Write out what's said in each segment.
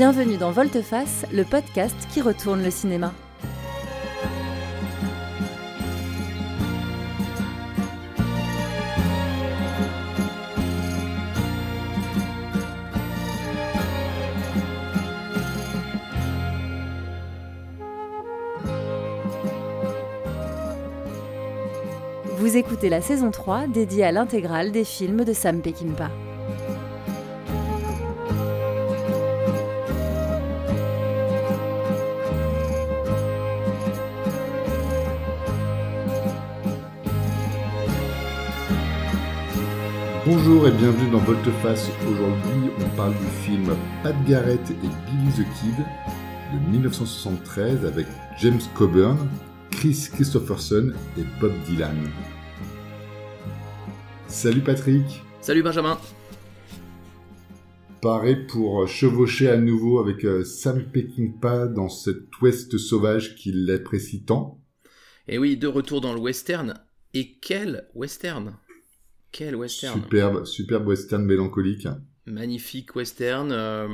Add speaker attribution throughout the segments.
Speaker 1: Bienvenue dans Volteface, le podcast qui retourne le cinéma. Vous écoutez la saison 3 dédiée à l'intégrale des films de Sam Peckinpah.
Speaker 2: Bonjour et bienvenue dans Volteface. Aujourd'hui, on parle du film Pat Garrett et Billy the Kid de 1973 avec James Coburn, Chris Christopherson et Bob Dylan. Salut Patrick.
Speaker 3: Salut Benjamin.
Speaker 2: Pareil pour chevaucher à nouveau avec euh, Sam Peckinpah dans cet ouest sauvage qu'il apprécie tant.
Speaker 3: Et oui, de retour dans le western. Et quel western? Quel western
Speaker 2: Superbe, superbe western mélancolique.
Speaker 3: Magnifique western. Euh,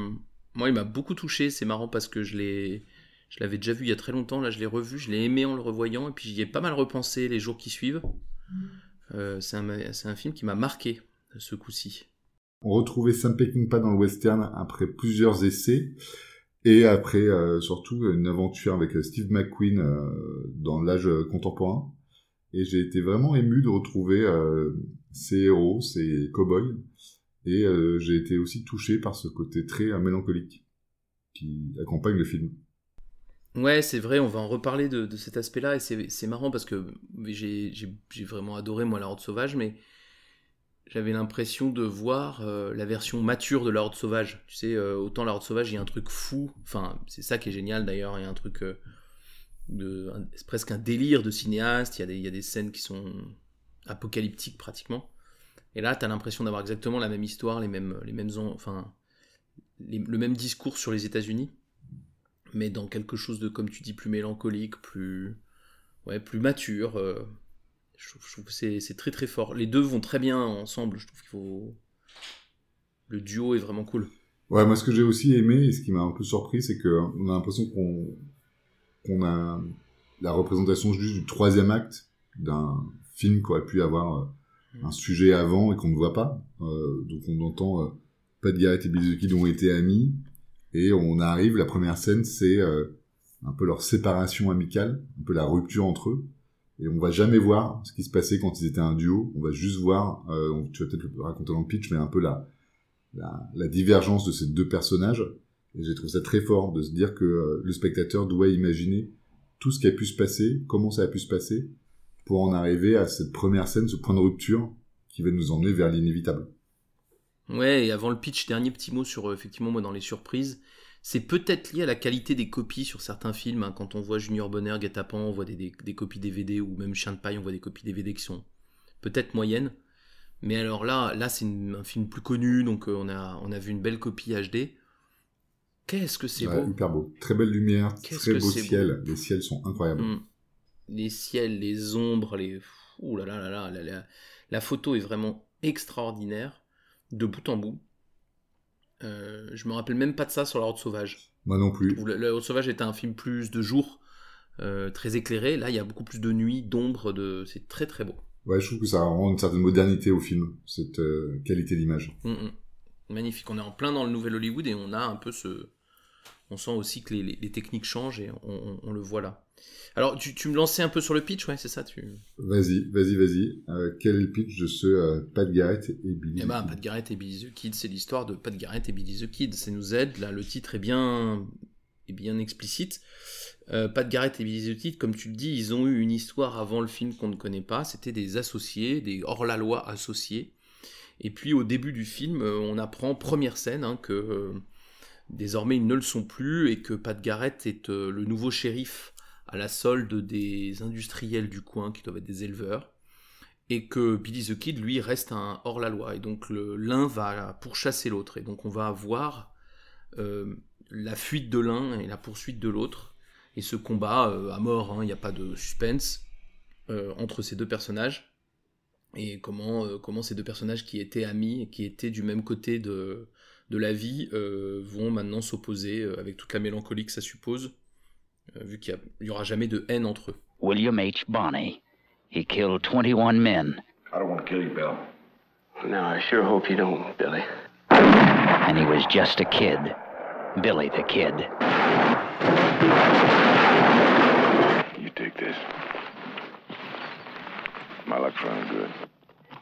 Speaker 3: moi, il m'a beaucoup touché. C'est marrant parce que je l'ai, je l'avais déjà vu il y a très longtemps. Là, je l'ai revu, je l'ai aimé en le revoyant, et puis j'y ai pas mal repensé les jours qui suivent. Euh, c'est un, c'est un film qui m'a marqué ce coup-ci.
Speaker 2: On retrouvait Sam Peckinpah dans le western après plusieurs essais. Et après, euh, surtout, une aventure avec Steve McQueen dans l'âge contemporain. Et j'ai été vraiment ému de retrouver ces héros, ces cow-boys. Et euh, j'ai été aussi touché par ce côté très euh, mélancolique qui accompagne le film.
Speaker 3: Ouais, c'est vrai, on va en reparler de, cet aspect-là, et c'est marrant parce que j'ai vraiment adoré, moi, La Horde Sauvage, mais j'avais l'impression de voir euh, la version mature de La Horde Sauvage. Tu sais, autant La Horde Sauvage, il y a un truc fou, enfin, c'est ça qui est génial d'ailleurs, il y a un truc, de, c'est presque un délire de cinéaste, il y, a des, scènes qui sont apocalyptique pratiquement. Et là, tu as l'impression d'avoir exactement la même histoire, les mêmes, les mêmes, enfin, le même discours sur les États-Unis, mais dans quelque chose de, comme tu dis, plus mélancolique, plus, ouais, plus mature. Euh, je, trouve, que c'est très très fort. Les deux vont très bien ensemble. Je trouve qu'il faut, le duo est vraiment cool.
Speaker 2: Ouais, moi ce que j'ai aussi aimé et ce qui m'a un peu surpris, c'est que on a l'impression qu'on qu'on a la représentation juste du troisième acte d'un film qui aurait pu avoir euh, un sujet avant et qu'on ne voit pas. Euh, donc on entend euh, Pat Garrett et Billy the Kid ont été amis et on arrive, la première scène c'est un peu leur séparation amicale, un peu la rupture entre eux. Et on va jamais voir ce qui se passait quand ils étaient un duo. On va juste voir, tu vas peut-être raconter dans le pitch, mais un peu la, la, la divergence de ces deux personnages. Et j'ai trouvé ça très fort de se dire que le spectateur doit imaginer tout ce qui a pu se passer, comment ça a pu se passer, pour en arriver à cette première scène, ce point de rupture qui va nous emmener vers l'inévitable.
Speaker 3: Ouais, et avant le pitch, dernier petit mot sur, euh, effectivement, moi, dans les surprises. C'est peut-être lié à la qualité des copies sur certains films. Hein. Quand on voit Junior Bonheur, guet on voit des, copies DVD, ou même Chien de paille, on voit des copies DVD qui sont peut-être moyennes. Mais alors là, là c'est un film plus connu, donc euh, on, a, on a vu une belle copie HD. Qu'est-ce que c'est beau
Speaker 2: Hyper beau. Très belle lumière, très beau ciel. Les ciels sont incroyables. Mm
Speaker 3: les ciels, les ombres, les. Ouh là là là là, la, photo est vraiment extraordinaire, de bout en bout. Euh, je me rappelle même pas de ça sur La Horde Sauvage.
Speaker 2: Moi non plus.
Speaker 3: La Horde Sauvage était un film plus de jour, euh, très éclairé. Là, il y a beaucoup plus de nuit, d'ombre, de... c'est très très beau.
Speaker 2: Ouais, je trouve que ça rend une certaine modernité au film, cette euh, qualité d'image.
Speaker 3: Mm, mm. Magnifique. On est en plein dans le nouvel Hollywood et on a un peu ce. On sent aussi que les, techniques changent et on le voit là. Alors, tu, me lançais un peu sur le pitch, ouais, c'est ça tu...
Speaker 2: Vas-y, vas-y, vas-y. Euh, quel est le pitch de ce euh, Pat Garrett et Billy
Speaker 3: eh ben, Pat Garrett et Billy the Kid, c'est l'histoire de Pat Garrett et Billy the Kid. Ça nous aide, là, le titre est bien, est bien explicite. Euh, Pat Garrett et Billy the Kid, comme tu le dis, ils ont eu une histoire avant le film qu'on ne connaît pas. C'était des associés, des hors-la-loi associés. Et puis, au début du film, on apprend, première scène, hein, que désormais ils ne le sont plus et que Pat Garrett est le nouveau shérif à la solde des industriels du coin qui doivent être des éleveurs, et que Billy the Kid, lui, reste un hors-la-loi, et donc l'un va pourchasser l'autre, et donc on va avoir euh, la fuite de l'un et la poursuite de l'autre, et ce combat euh, à mort, hein, il n'y a pas de suspense euh, entre ces deux personnages, et comment, comment ces deux personnages qui étaient amis, et qui étaient du même côté de, de la vie vont maintenant s'opposer avec toute la mélancolie que ça suppose, vu qu'il n'y aura jamais de haine entre eux.
Speaker 4: William H. Bonney. He killed 21 men.
Speaker 5: I don't want to kill you, Bill.
Speaker 6: No, I sure hope you don't, Billy.
Speaker 4: And he was just a kid. Billy the Kid.
Speaker 5: You take this. My luck's running good.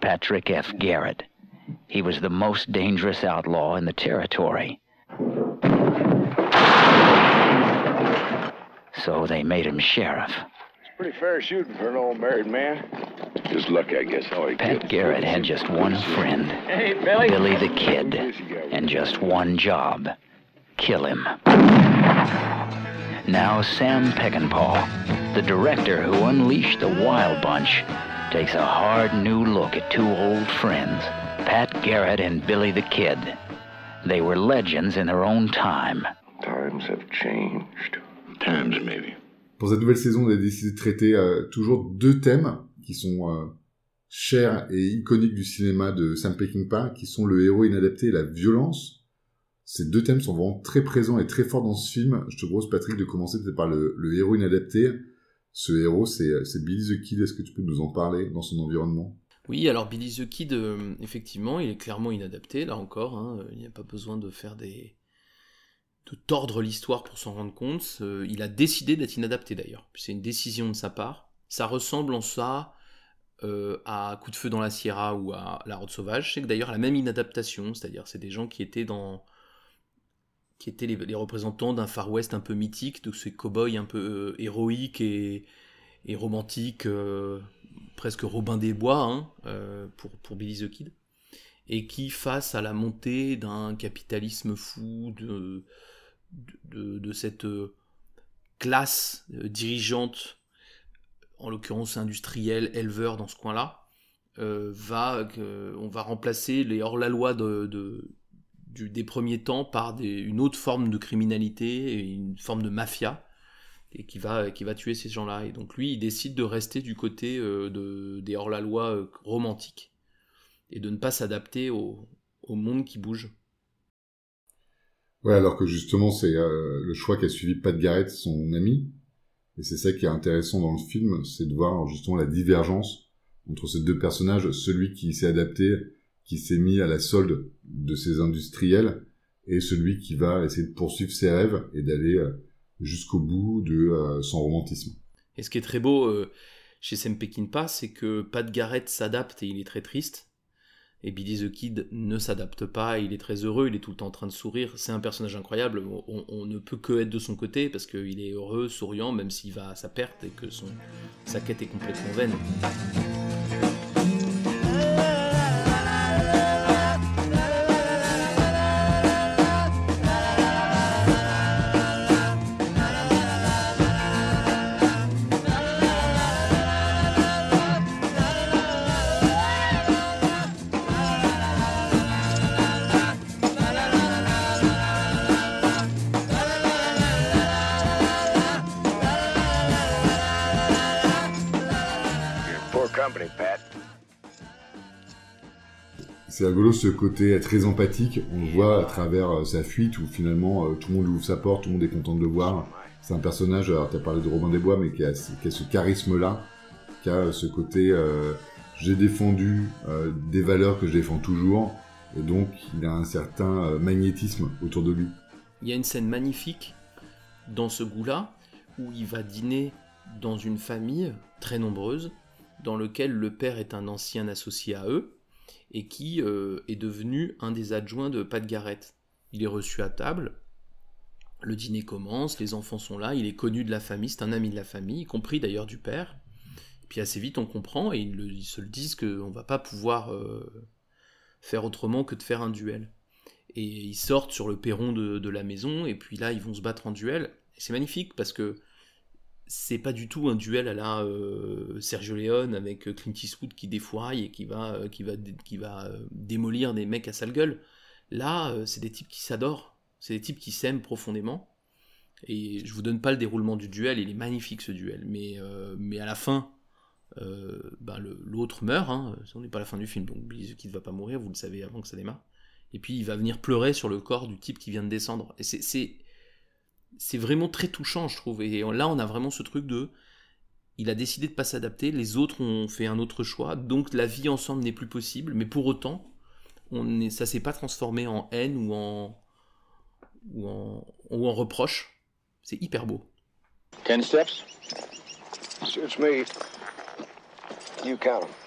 Speaker 4: Patrick F. Garrett. He was the most dangerous outlaw in the territory. So they made him sheriff.
Speaker 5: It's pretty fair shooting for an old married man. Just lucky, I guess. All he
Speaker 4: Pat
Speaker 5: killed-
Speaker 4: Garrett had just one friend,
Speaker 6: Hey, Billy.
Speaker 4: Billy the Kid, and just one job kill him. Now, Sam Peckinpah, the director who unleashed the Wild Bunch, takes a hard new look at two old friends, Pat Garrett and Billy the Kid. They were legends in their own time.
Speaker 5: Times have changed. Times, maybe.
Speaker 2: Pour cette nouvelle saison, on a décidé de traiter euh, toujours deux thèmes qui sont euh, chers et iconiques du cinéma de Sam Peckinpah, qui sont le héros inadapté et la violence. Ces deux thèmes sont vraiment très présents et très forts dans ce film. Je te propose, Patrick, de commencer peut-être par le, le héros inadapté. Ce héros, c'est c'est Billy the Kid. Est-ce que tu peux nous en parler dans son environnement?
Speaker 3: Oui, alors Billy the Kid, euh, effectivement, il est clairement inadapté, là encore. hein, il n'y a pas besoin de faire des. de tordre l'histoire pour s'en rendre compte. Euh, il a décidé d'être inadapté d'ailleurs. C'est une décision de sa part. Ça ressemble en ça euh, à Coup de feu dans la Sierra ou à La Route Sauvage. C'est que d'ailleurs la même inadaptation, c'est-à-dire c'est des gens qui étaient dans qui étaient les, représentants d'un Far West un peu mythique, de ces cow-boys un peu euh, héroïques et, romantiques, euh, presque Robin des Bois hein, euh, pour, pour Billy the Kid, et qui, face à la montée d'un capitalisme fou, de, de, cette classe dirigeante, en l'occurrence industrielle, éleveur dans ce coin-là, va, on va remplacer les hors-la-loi de- des premiers temps par une autre forme de criminalité, une forme de mafia, et qui va, qui va tuer ces gens-là. Et donc lui, il décide de rester du côté euh, de, des hors-la-loi euh, romantiques, et de ne pas s'adapter au, au monde qui bouge.
Speaker 2: Ouais, alors que justement, c'est euh, le choix qu'a suivi Pat Garrett, son ami. Et c'est ça qui est intéressant dans le film, c'est de voir justement la divergence entre ces deux personnages, celui qui s'est adapté, qui s'est mis à la solde de ses industriels, et celui qui va essayer de poursuivre ses rêves et d'aller euh, jusqu'au bout de euh, son romantisme.
Speaker 3: Et ce qui est très beau euh, chez Sam Peckinpah, c'est que Pat Garrett s'adapte et il est très triste. Et Billy the Kid ne s'adapte pas, il est très heureux, il est tout le temps en train de sourire. C'est un personnage incroyable, on, on ne peut que être de son côté parce qu'il est heureux, souriant, même s'il va à sa perte et que son, sa quête est complètement vaine.
Speaker 2: Ce côté très empathique, on le voit à travers euh, sa fuite où finalement euh, tout le monde ouvre sa porte, tout le monde est content de le voir. C'est un personnage, alors t'as parlé de Robin des Bois, mais qui a, ce charisme-là, qui a ce côté euh, j'ai défendu euh, des valeurs que je défends toujours, et donc il a un certain euh, magnétisme autour de lui.
Speaker 3: Il y a une scène magnifique dans ce goût-là où il va dîner dans une famille très nombreuse dans lequel le père est un ancien associé à eux et qui euh, est devenu un des adjoints de Pat. Il est reçu à table, le dîner commence, les enfants sont là, il est connu de la famille, c'est un ami de la famille, y compris d'ailleurs du père. Et puis assez vite on comprend et ils, se le disent qu'on va pas pouvoir euh, faire autrement que de faire un duel. Et ils sortent sur le perron de, de la maison, et puis là, ils vont se battre en duel. C'est magnifique parce que c'est pas du tout un duel à la euh, Sergio Leone avec Clint Eastwood qui défouraille et qui va, euh, qui va, qui va euh, démolir des mecs à sale gueule. Là, euh, c'est des types qui s'adorent, c'est des types qui s'aiment profondément. Et je vous donne pas le déroulement du duel, il est magnifique ce duel. Mais, euh, mais à la fin, euh, ben, l'autre meurt, hein, on n'est pas à la fin du film, donc Billy Kid va pas mourir, vous le savez avant que ça démarre. Et puis il va venir pleurer sur le corps du type qui vient de descendre. Et c'est, c'est, vraiment très touchant, je trouve. Et là, on a vraiment ce truc de. Il a décidé de pas s'adapter, les autres ont fait un autre choix, donc la vie ensemble n'est plus possible. Mais pour autant, on est, ça s'est pas transformé en haine ou en, ou en, ou en reproche. C'est hyper beau.
Speaker 5: Ten steps?
Speaker 7: Suits me. You count 'em.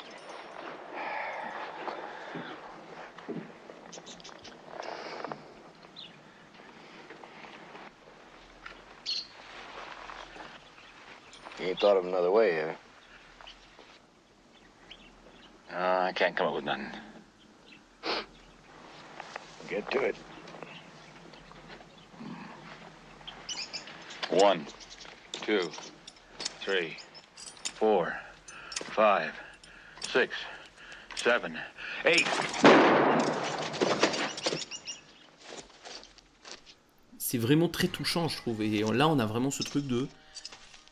Speaker 7: You ain't thought of another way, you?
Speaker 6: Uh, I can't come up with nothing.
Speaker 7: Get to it.
Speaker 6: One, two, three, four, five, six, seven, eight.
Speaker 3: c'est vraiment très touchant, je trouve. Et là, on a vraiment ce truc de.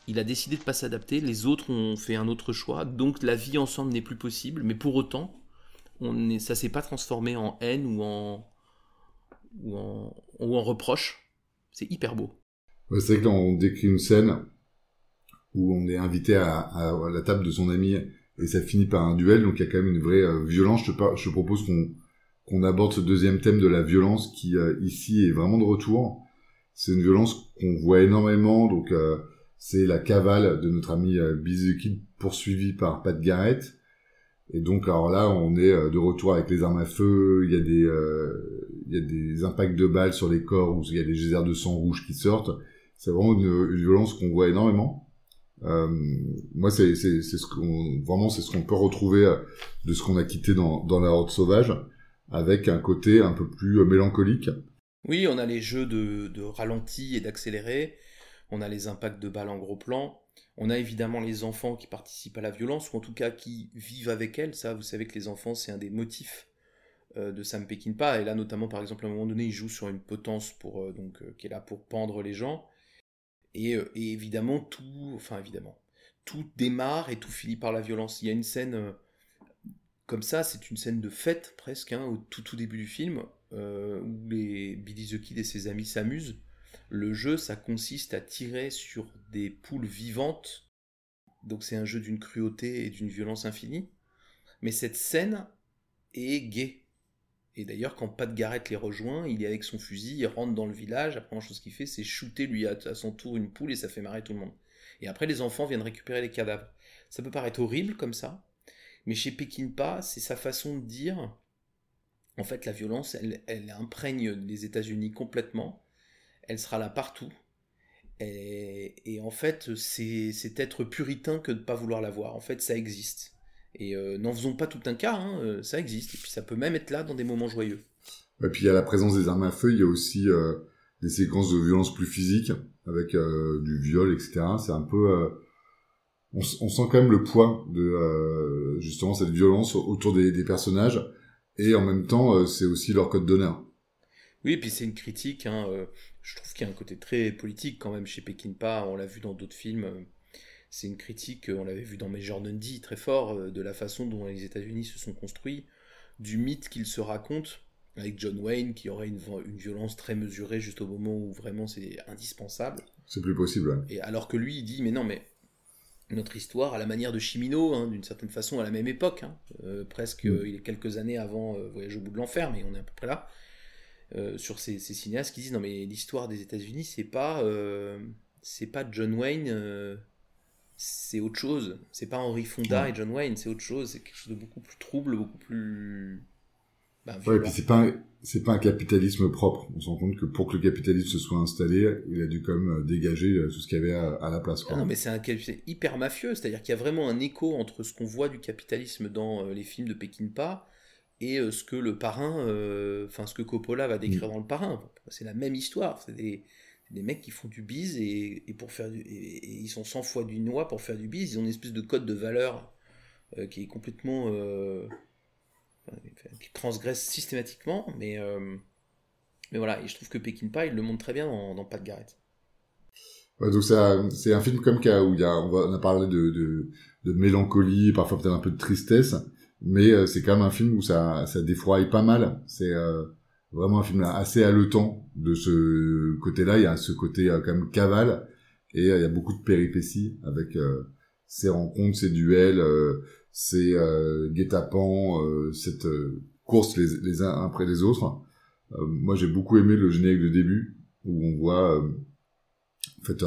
Speaker 3: Il a décidé de pas s'adapter, les autres ont fait un autre choix, donc la vie ensemble n'est plus possible. Mais pour autant, on est, ça s'est pas transformé en haine ou en, ou en, reproche. C'est hyper beau.
Speaker 2: C'est vrai que là, on décrit une scène où on est invité à, la table de son ami et ça finit par un duel, donc il y a quand même une vraie euh, violence. Je te, par- je te propose qu'on qu'on aborde ce deuxième thème de la violence qui euh, ici est vraiment de retour. C'est une violence qu'on voit énormément, donc euh, c'est la cavale de notre ami euh, Kid poursuivi par Pat Garrett. Et donc alors là, on est euh, de retour avec les armes à feu. Il y a des euh, il y a des impacts de balles sur les corps où il y a des geysers de sang rouge qui sortent. C'est vraiment une, violence qu'on voit énormément. Euh, moi, c'est c'est ce qu'on vraiment c'est ce qu'on peut retrouver euh, de ce qu'on a quitté dans dans la horde sauvage, avec un côté un peu plus mélancolique.
Speaker 3: Oui, on a les jeux de, de ralenti et d'accéléré, on a les impacts de balles en gros plan, on a évidemment les enfants qui participent à la violence, ou en tout cas qui vivent avec elle. Ça, vous savez que les enfants, c'est un des motifs euh, de Sam Peckinpah. Et là, notamment, par exemple, à un moment donné, il joue sur une potence pour, euh, donc, euh, qui est là pour pendre les gens. Et, évidemment, tout, enfin évidemment, tout démarre et tout finit par la violence. Il y a une scène comme ça, c'est une scène de fête presque, hein, au tout tout début du film, où les Billy the Kid et ses amis s'amusent. Le jeu, ça consiste à tirer sur des poules vivantes. Donc c'est un jeu d'une cruauté et d'une violence infinie. Mais cette scène est gaie. Et d'ailleurs, quand Pat Garrett les rejoint, il est avec son fusil, il rentre dans le village, la première chose qu'il fait, c'est shooter lui à, son tour une poule et ça fait marrer tout le monde. Et après, les enfants viennent récupérer les cadavres. Ça peut paraître horrible comme ça, mais chez Peckinpah, c'est sa façon de dire, en fait, la violence, elle, elle imprègne les États-Unis complètement. Elle sera là partout. Et, et en fait, c'est être puritain que de ne pas vouloir la voir. En fait, ça existe. Et euh, n'en faisons pas tout un cas, hein, euh, ça existe. Et puis ça peut même être là dans des moments joyeux.
Speaker 2: Et puis il y a la présence des armes à feu, il y a aussi euh, des séquences de violence plus physiques avec euh, du viol, etc. C'est un peu, on, sent quand même le poids de justement cette violence autour des, des personnages et en même temps c'est aussi leur code d'honneur.
Speaker 3: Oui, et puis c'est une critique. hein, je trouve qu'il y a un côté très politique quand même chez Peckinpah. On l'a vu dans d'autres films. euh, c'est une critique, euh, on l'avait vu dans Major Dundee très fort, euh, de la façon dont les États-Unis se sont construits, du mythe qu'ils se racontent, avec John Wayne qui aurait une, une violence très mesurée juste au moment où vraiment c'est indispensable.
Speaker 2: C'est plus possible. ouais.
Speaker 3: Et alors que lui, il dit, mais non, mais notre histoire, à la manière de Chimino, hein, d'une certaine façon, à la même époque, hein, euh, presque
Speaker 2: Mm.
Speaker 3: euh, il est quelques années avant euh, Voyage au bout de l'enfer, mais on est à peu près là, euh, sur ces, ces cinéastes qui disent, non, mais l'histoire des États-Unis, c'est pas, euh, c'est pas John Wayne, euh, c'est autre chose. C'est pas Henry Fonda
Speaker 2: Ouais.
Speaker 3: et John Wayne, c'est autre chose. C'est quelque chose de beaucoup plus trouble, beaucoup plus. ben,
Speaker 2: Ouais, et puis c'est pas un- c'est pas un capitalisme propre. On se rend compte que pour que le capitalisme se soit installé, il a dû quand même dégager tout ce qu'il y avait à, à la place.
Speaker 3: Ah non, mais c'est un capitalisme hyper mafieux, c'est-à-dire qu'il y a vraiment un écho entre ce qu'on voit du capitalisme dans les films de Peckinpah et euh, ce que le parrain, euh, enfin ce que Coppola va décrire dans le parrain. C'est la même histoire, c'est des, des mecs qui font du bise et, et pour faire du, et, et ils sont 100 fois du noix pour faire du bise, ils ont une espèce de code de valeur euh, qui est complètement euh, qui transgresse systématiquement, mais mais voilà, et je trouve que Peckinpah il le montre très bien dans, dans Pat Garrett.
Speaker 2: Ouais, donc ça, c'est un film comme ça où il y a, on, va- on a parlé de, de, de mélancolie, parfois peut-être un peu de tristesse, mais euh, c'est quand même un film où ça, ça défroie pas mal. C'est, euh, vraiment un film assez haletant de ce côté-là. Il y a ce côté euh, quand même cavale et il y a beaucoup de péripéties avec ces rencontres, ces duels, ces guet-apens, cette course les, les, uns après les autres. moi, j'ai beaucoup aimé le générique de début où on voit en fait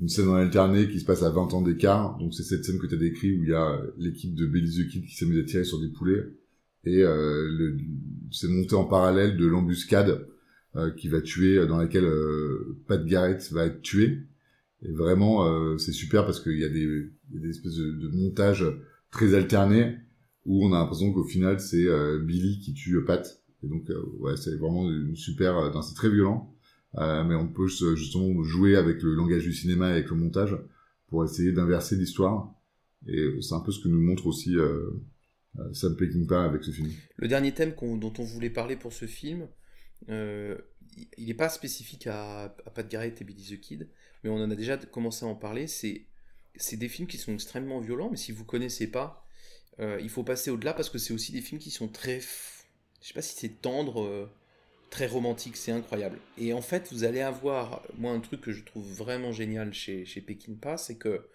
Speaker 2: une scène en alterné qui se passe à 20 ans d'écart. Donc c'est cette scène que tu as décrit où il y a l'équipe de Billy the Kid qui s'amuse à tirer sur des poulets et euh, c'est monté en parallèle de l'embuscade euh, qui va tuer, euh, dans laquelle euh, Pat Garrett va être tué. Et vraiment, euh, c'est super parce qu'il y a des, y a des espèces de, de montages très alternés où on a l'impression qu'au final c'est Billy qui tue Pat. Et donc ouais, c'est vraiment une super, c'est très violent, mais on peut justement jouer avec le langage du cinéma et avec le montage pour essayer d'inverser l'histoire. Et c'est un peu ce que nous montre aussi euh, Sam Peckinpah avec ce film.
Speaker 3: Le dernier thème dont on voulait parler pour ce film, euh, il n'est pas spécifique à, Pat Garrett et Billy the Kid, mais on en a déjà commencé à en parler. C'est des films qui sont extrêmement violents, mais si vous connaissez pas, euh, il faut passer au-delà parce que c'est aussi des films qui sont très, je sais pas si c'est tendre, euh, très romantique, c'est incroyable. Et en fait, vous allez avoir, moi, un truc que je trouve vraiment génial chez chez c'est que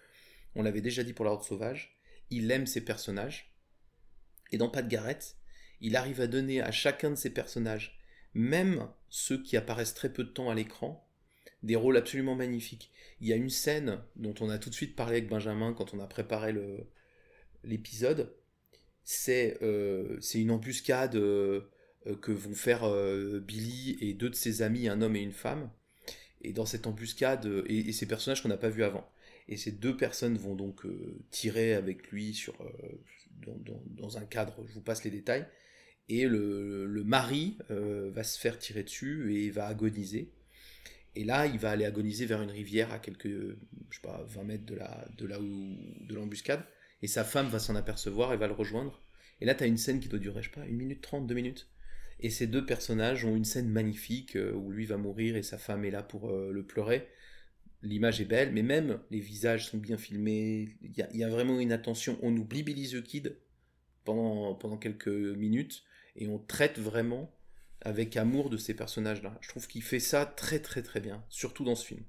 Speaker 3: on l'avait déjà dit pour l'ordre sauvage, il aime ses personnages et dans Pat Garrett, il arrive à donner à chacun de ses personnages, même ceux qui apparaissent très peu de temps à l'écran, des rôles absolument magnifiques. Il y a une scène dont on a tout de suite parlé avec Benjamin quand on a préparé l'épisode. C'est euh, une embuscade euh, que vont faire euh, Billy et deux de ses amis, un homme et une femme. Et dans cette embuscade, et, et ces personnages qu'on n'a pas vus avant. Et ces deux personnes vont donc tirer avec lui sur, dans, un cadre, je vous passe les détails, et le, mari euh, va se faire tirer dessus et va agoniser. Et là, il va aller agoniser vers une rivière à quelques, je sais pas, 20 mètres de, la, de là où, de l'embuscade, et sa femme va s'en apercevoir et va le rejoindre. Et là, tu as une scène qui doit durer, je sais pas, une minute trente, deux minutes. Et ces deux personnages ont une scène magnifique euh, où lui va mourir et sa femme est là pour euh, le pleurer l'image est belle, mais même les visages sont bien filmés. Il y, a, vraiment une attention. On oublie Billy the Kid pendant, pendant quelques minutes et on traite vraiment avec amour de ces personnages-là. Je trouve qu'il fait ça très très très bien, surtout dans ce film.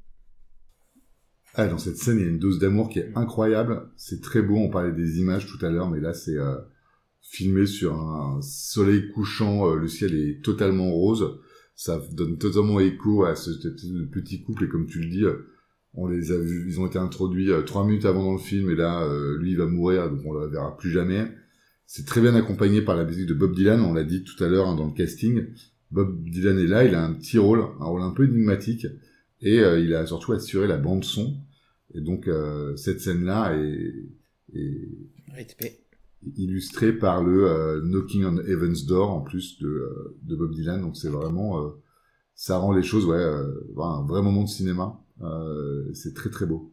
Speaker 2: Ah, dans cette scène, il y a une dose d'amour qui est mm. incroyable. C'est très beau. On parlait des images tout à l'heure, mais là, c'est euh, filmé sur un soleil couchant. Euh, le ciel est totalement rose. Ça donne totalement écho à ce, petit couple. Et comme tu le dis, on les a vus, ils ont été introduits euh, trois minutes avant dans le film et là, euh, lui, il va mourir, donc on le verra plus jamais. C'est très bien accompagné par la musique de Bob Dylan, on l'a dit tout à l'heure hein, dans le casting. Bob Dylan est là, il a un petit rôle, un rôle un peu énigmatique, et il a surtout assuré la bande son. Et donc cette scène-là est, est illustrée par le Knocking on Heaven's Door en plus de, de Bob Dylan. Donc c'est vraiment, ça rend les choses, ouais, un vrai moment de cinéma. Euh, c'est très très beau.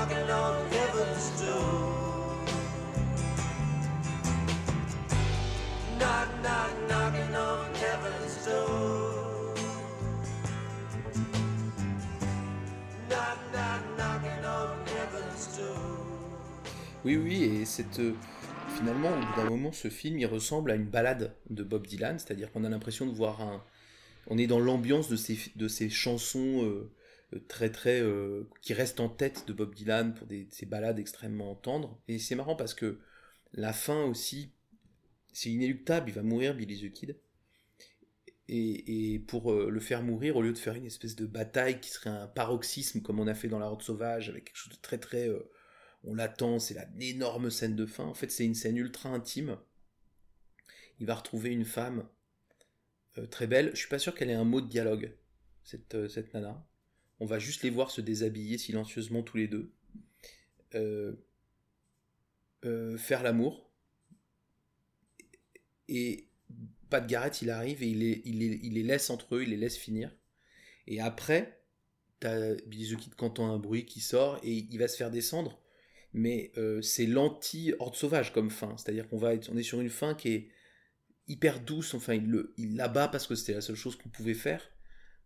Speaker 3: Oui, oui, et cette. Euh, finalement, au bout d'un moment, ce film, il ressemble à une balade de Bob Dylan, c'est-à-dire qu'on a l'impression de voir un. On est dans l'ambiance de ces, de ces chansons euh, euh, très très qui reste en tête de Bob Dylan pour des, ces balades extrêmement tendres et c'est marrant parce que la fin aussi c'est inéluctable il va mourir Billy the Kid et, et pour le faire mourir, au lieu de faire une espèce de bataille qui serait un paroxysme comme on a fait dans La Horde Sauvage, avec quelque chose de très très... on l'attend, c'est la énorme scène de fin. En fait, c'est une scène ultra intime. Il va retrouver une femme euh, très belle. Je suis pas sûr qu'elle ait un mot de dialogue, cette, euh, nana. On va juste les voir se déshabiller silencieusement tous les deux. Euh, faire l'amour. Et Pat Garrett, il arrive et il les, laisse entre eux, il les laisse finir. Et après, t'as Billy the Kid qui entend un bruit qui sort et il va se faire descendre. Mais euh, c'est l'anti-horde sauvage comme fin. C'est-à-dire qu'on va être, on est sur une fin qui est hyper douce. Enfin, il l'abat parce que c'était la seule chose qu'on pouvait faire.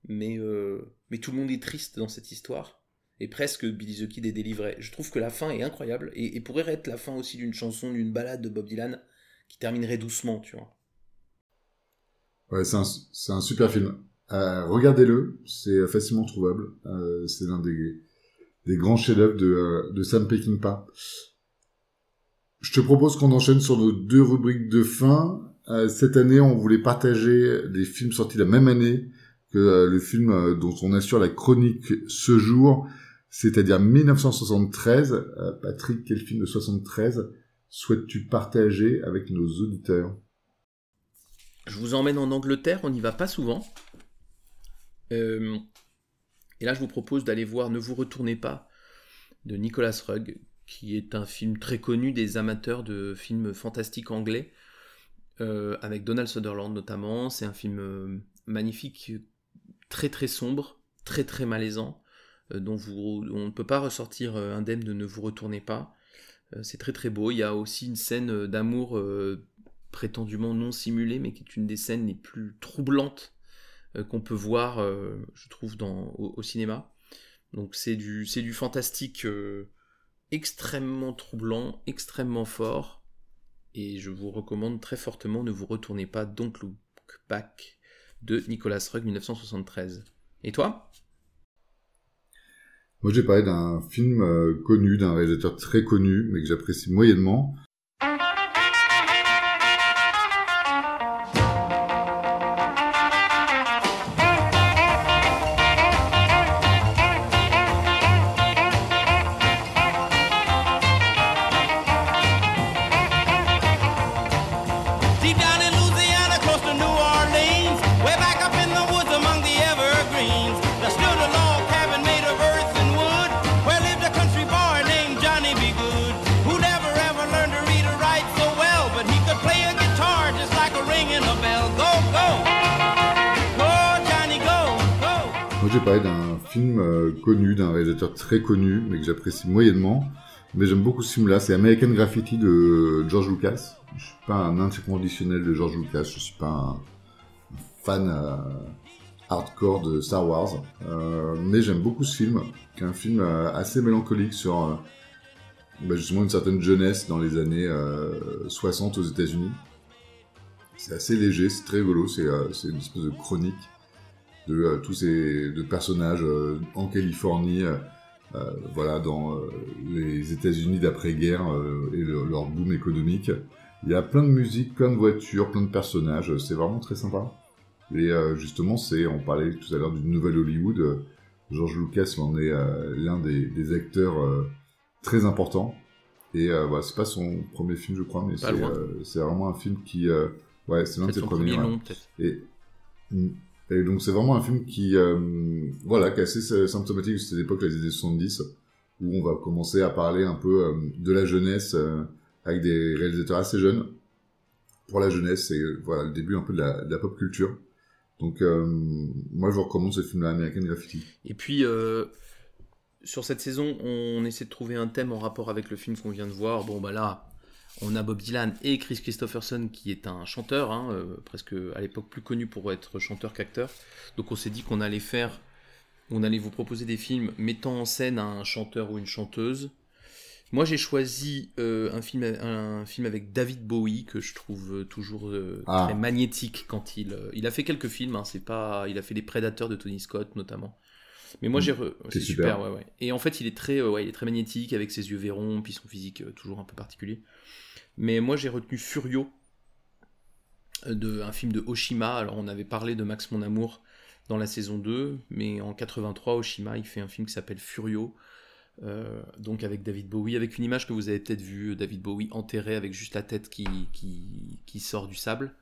Speaker 3: Mais, euh, mais tout le monde est triste dans cette histoire. Et presque Billy the Kid est délivré. Je trouve que la fin est incroyable et, pourrait être la fin aussi d'une chanson, d'une balade de Bob Dylan qui terminerait doucement, tu vois.
Speaker 2: Ouais, c'est un, super film. Euh, Regardez-le, c'est facilement trouvable. C'est l'un des, des grands chefs-d'œuvre de, euh, de Sam Peckinpah. Je te propose qu'on enchaîne sur nos deux rubriques de fin. Euh, cette année, on voulait partager des films sortis la même année que euh, le film dont on assure la chronique ce jour, c'est-à-dire 1973. Euh, Patrick, quel film de 73 souhaites-tu partager avec nos auditeurs?
Speaker 3: Je vous emmène en Angleterre, on n'y va pas souvent. Et là, je vous propose d'aller voir Ne vous retournez pas de Nicholas Rugg, qui est un film très connu des amateurs de films fantastiques anglais, euh, avec Donald Sutherland notamment. C'est un film euh, magnifique, très très sombre, très très malaisant, euh, dont on ne peut pas ressortir indemne de Ne vous retournez pas. C'est très très beau. Il y a aussi une scène d'amour prétendument non simulée, mais qui est une des scènes les plus troublantes qu'on peut voir, euh, je trouve, dans, au, cinéma. Donc c'est du, du fantastique euh, extrêmement troublant, extrêmement fort. Et je vous recommande très fortement Ne vous retournez pas, Don't Look Back de Nicolas Rugg 1973. Et toi?
Speaker 2: Moi, j'ai parlé d'un film euh, connu, d'un réalisateur très connu, mais que j'apprécie moyennement. Très connu, mais que j'apprécie moyennement. Mais j'aime beaucoup ce film-là. C'est American Graffiti de George Lucas. Je suis pas un inconditionnel de George Lucas. Je suis pas un, fan euh, hardcore de Star Wars. Euh, mais j'aime beaucoup ce film, qui est un film euh, assez mélancolique sur bah, justement une certaine jeunesse dans les années euh, 60 aux États-Unis. C'est assez léger, c'est très rigolo. C'est une espèce de chronique de tous ces de personnages en Californie, voilà, dans euh, les États-Unis d'après-guerre euh, et le- leur boom économique. Il y a plein de musique, plein de voitures, plein de personnages. C'est vraiment très sympa. Et euh, justement, c'est, on parlait tout à l'heure d'une nouvelle Hollywood. euh, George Lucas en est euh, l'un des, des acteurs euh, très importants. Et euh, voilà, c'est pas son premier film, je crois, mais c'est euh, vraiment un film qui, euh, ouais, c'est l'un de ses premiers.
Speaker 3: premier
Speaker 2: ouais.
Speaker 3: long, peut-être.
Speaker 2: Et, et donc c'est vraiment un film qui, euh, voilà, est assez symptomatique de cette époque, les années 70, où on va commencer à parler un peu euh, de la jeunesse euh, avec des réalisateurs assez jeunes. Pour la jeunesse, c'est voilà le début un peu de la, pop culture. Donc moi je vous recommande ce film-là, American Graffiti.
Speaker 3: Et puis, sur cette saison, on essaie de trouver un thème en rapport avec le film qu'on vient de voir. Bon, bah là, on a Bob Dylan et Chris Christopherson qui est un chanteur, hein, euh, presque à l'époque plus connu pour être chanteur qu'acteur. Donc on s'est dit qu'on allait faire, on allait vous proposer des films mettant en scène un chanteur ou une chanteuse. Moi j'ai choisi euh, un, film, un film avec David Bowie que je trouve toujours euh,
Speaker 2: Ah.
Speaker 3: très magnétique quand il... il a fait quelques films, hein, c'est pas, il a fait Les Prédateurs de Tony Scott notamment. Mais moi
Speaker 2: Mm.
Speaker 3: j'ai... re-
Speaker 2: C'est super.
Speaker 3: super, ouais, ouais. Et en fait il est très, euh, ouais, il est très magnétique avec ses yeux verrons, puis son physique euh, toujours un peu particulier. Mais moi j'ai retenu Furio de, un film de Oshima. Alors on avait parlé de Max Mon Amour dans la saison 2, mais en 83, Oshima, il fait un film qui s'appelle Furio, euh, donc avec David Bowie, avec une image que vous avez peut-être vue, David Bowie enterré avec juste la tête qui, qui, qui sort du sable.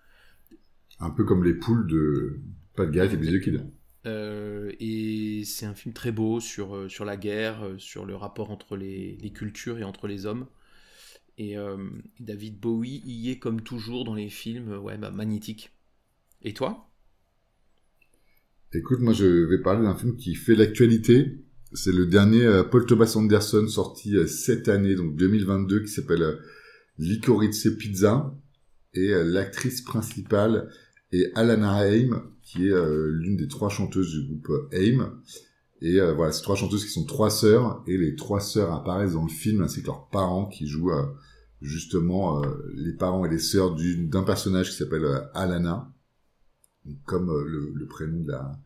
Speaker 2: Un peu comme les poules de Pas de gaz et Bisous Kid.
Speaker 3: Euh, et c'est un film très beau sur, euh, sur la guerre, euh, sur le rapport entre les, cultures et entre les hommes. Et David Bowie y est comme toujours dans les films, ouais, bah, magnétique. Et toi?
Speaker 2: Écoute, moi je vais parler d'un film qui fait l'actualité. C'est le dernier Paul Thomas Anderson sorti cette année, donc 2022, qui s'appelle Licorice Pizza. Et l'actrice principale est Alana Haim, qui est euh, l'une des trois chanteuses du groupe Haim. Et euh, voilà, ces trois chanteuses qui sont trois sœurs, et les trois sœurs apparaissent dans le film, ainsi que leurs parents qui jouent euh, justement les parents et les sœurs d'un personnage qui s'appelle Alana, comme le, prénom de la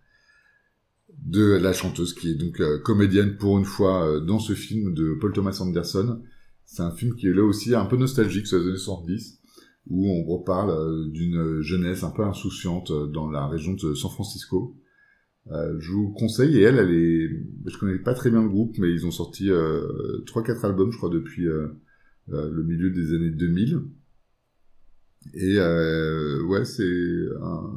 Speaker 2: de la chanteuse qui est donc comédienne pour une fois dans ce film de Paul Thomas Anderson. C'est un film qui est là aussi un peu nostalgique sur les années 70 où on reparle euh, d'une jeunesse un peu insouciante euh, dans la région de San Francisco. Euh, je vous conseille et elle, elle est, je connais pas très bien le groupe, mais ils ont sorti euh, trois quatre albums, je crois, depuis le milieu des années 2000. Et ouais, c'est un-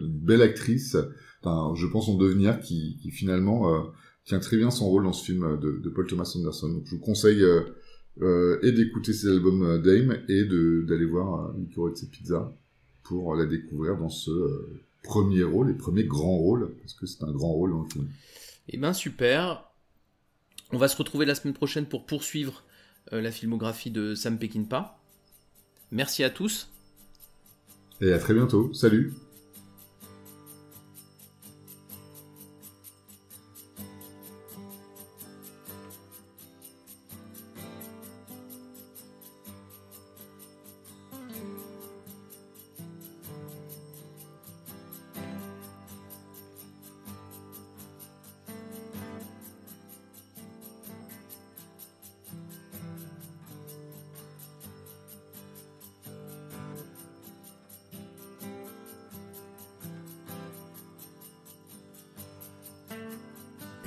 Speaker 2: une belle actrice, enfin, je pense en devenir, qui, finalement tient très bien son rôle dans ce film de, de Paul Thomas Anderson. Donc je vous conseille et d'écouter ses albums euh, Dame et d'aller voir euh, Licorice Pizza pour la découvrir dans ce euh, premier rôle, les premiers grands rôles, parce que c'est un grand rôle dans le film.
Speaker 3: Eh ben super. On va se retrouver la semaine prochaine pour poursuivre euh, la filmographie de Sam Peckinpah. Merci à tous.
Speaker 2: Et à très bientôt. Salut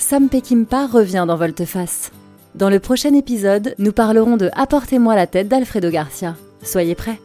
Speaker 1: Sam Peckinpah revient dans Volte-Face. Dans le prochain épisode, nous parlerons de Apportez-moi la tête d'Alfredo Garcia. Soyez prêts